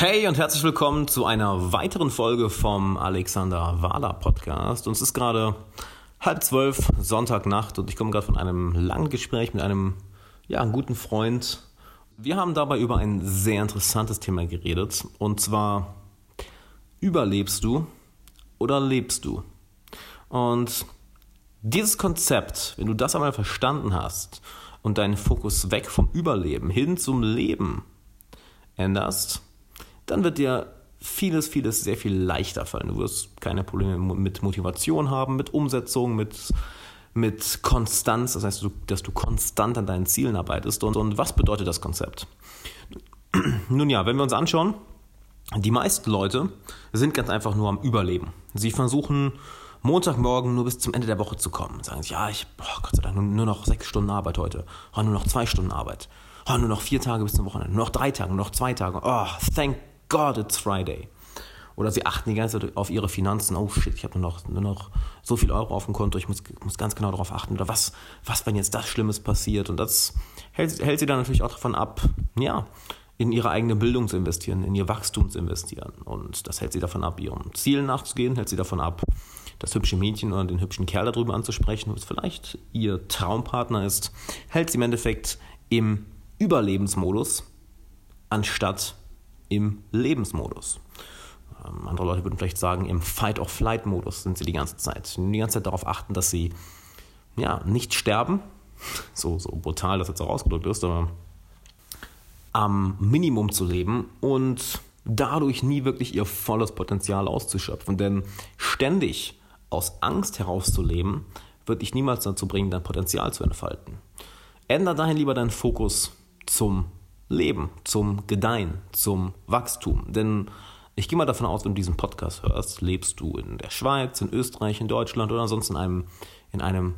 Hey und herzlich willkommen zu einer weiteren Folge vom Alexander Wahler Podcast. Uns ist gerade halb zwölf, Sonntagnacht und ich komme gerade von einem langen Gespräch mit einem, ja, guten Freund. Wir haben dabei über ein sehr interessantes Thema geredet und zwar überlebst du oder lebst du? Und dieses Konzept, wenn du das einmal verstanden hast und deinen Fokus weg vom Überleben hin zum Leben änderst, dann wird dir vieles, vieles sehr viel leichter fallen. Du wirst keine Probleme mit Motivation haben, mit Umsetzung, mit, mit Konstanz, das heißt, dass du konstant an deinen Zielen arbeitest. Und, und was bedeutet das Konzept? Nun ja, wenn wir uns anschauen, die meisten Leute sind ganz einfach nur am Überleben. Sie versuchen Montagmorgen nur bis zum Ende der Woche zu kommen. Sagen sie, ja, ich, oh Gott sei Dank, nur noch sechs Stunden Arbeit heute. Oh, nur noch zwei Stunden Arbeit. Oh, nur noch vier Tage bis zum Wochenende. Nur noch drei Tage, nur noch zwei Tage. Oh, thank God it's Friday. Oder sie achten die ganze Zeit auf ihre Finanzen. Oh shit, ich habe nur noch, nur noch so viel Euro auf dem Konto, ich muss, muss ganz genau darauf achten. Oder was, was, wenn jetzt das Schlimmes passiert? Und das hält, hält sie dann natürlich auch davon ab, ja, in ihre eigene Bildung zu investieren, in ihr Wachstum zu investieren. Und das hält sie davon ab, ihren Zielen nachzugehen, hält sie davon ab, das hübsche Mädchen oder den hübschen Kerl darüber anzusprechen, was vielleicht ihr Traumpartner ist, hält sie im Endeffekt im Überlebensmodus, anstatt im Lebensmodus. Ähm, andere Leute würden vielleicht sagen, im Fight-or-Flight-Modus sind sie die ganze Zeit. Die ganze Zeit darauf achten, dass sie ja, nicht sterben, so, so brutal das jetzt auch ausgedrückt ist, aber am Minimum zu leben und dadurch nie wirklich ihr volles Potenzial auszuschöpfen. Denn ständig aus Angst herauszuleben, wird dich niemals dazu bringen, dein Potenzial zu entfalten. Ändere dahin lieber deinen Fokus zum Leben, zum Gedeihen, zum Wachstum. Denn ich gehe mal davon aus, wenn du diesen Podcast hörst, lebst du in der Schweiz, in Österreich, in Deutschland oder sonst in einem, in einem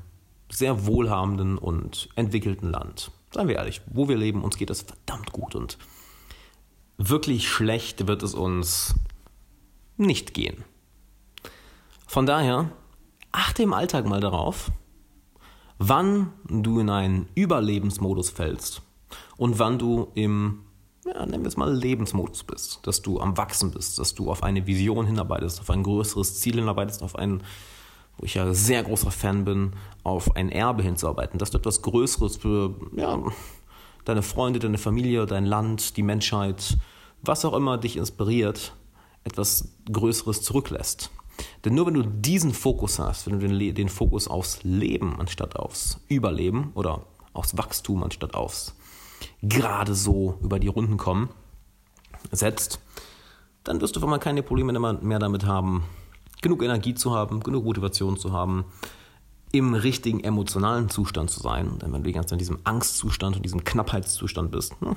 sehr wohlhabenden und entwickelten Land. Seien wir ehrlich, wo wir leben, uns geht es verdammt gut und wirklich schlecht wird es uns nicht gehen. Von daher, achte im Alltag mal darauf, wann du in einen Überlebensmodus fällst und wann du im, ja, nennen wir es mal Lebensmodus bist, dass du am Wachsen bist, dass du auf eine Vision hinarbeitest, auf ein größeres Ziel hinarbeitest, auf ein, wo ich ja sehr großer Fan bin, auf ein Erbe hinzuarbeiten, dass du etwas Größeres für ja, deine Freunde, deine Familie, dein Land, die Menschheit, was auch immer dich inspiriert, etwas Größeres zurücklässt. Denn nur wenn du diesen Fokus hast, wenn du den, den Fokus aufs Leben anstatt aufs Überleben oder aufs Wachstum anstatt aufs gerade so über die Runden kommen, setzt, dann wirst du mal keine Probleme mehr damit haben, genug Energie zu haben, genug Motivation zu haben, im richtigen emotionalen Zustand zu sein. Denn wenn du die ganze Zeit in diesem Angstzustand und diesem Knappheitszustand bist, ne,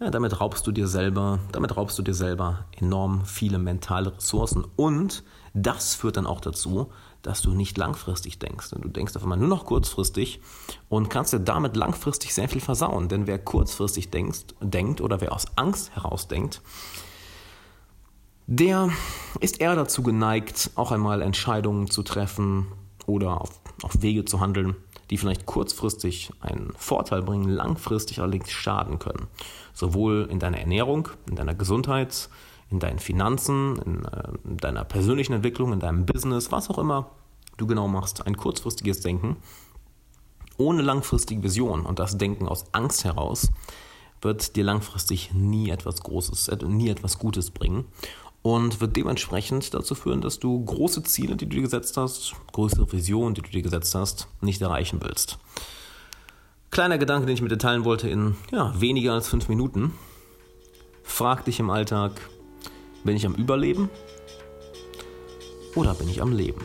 ja, damit raubst du dir selber, damit raubst du dir selber enorm viele mentale Ressourcen und das führt dann auch dazu, dass du nicht langfristig denkst. Du denkst auf einmal nur noch kurzfristig und kannst dir damit langfristig sehr viel versauen. Denn wer kurzfristig denkt, denkt oder wer aus Angst heraus denkt, der ist eher dazu geneigt, auch einmal Entscheidungen zu treffen oder auf, auf Wege zu handeln, die vielleicht kurzfristig einen Vorteil bringen, langfristig allerdings schaden können. Sowohl in deiner Ernährung, in deiner Gesundheit, in deinen Finanzen, in, äh, in deiner persönlichen Entwicklung, in deinem Business, was auch immer du genau machst. Ein kurzfristiges Denken ohne langfristige Vision und das Denken aus Angst heraus wird dir langfristig nie etwas Großes, nie etwas Gutes bringen und wird dementsprechend dazu führen, dass du große Ziele, die du dir gesetzt hast, größere Visionen, die du dir gesetzt hast, nicht erreichen willst. Kleiner Gedanke, den ich mit dir teilen wollte in ja, weniger als fünf Minuten. Frag dich im Alltag, bin ich am Überleben oder bin ich am Leben?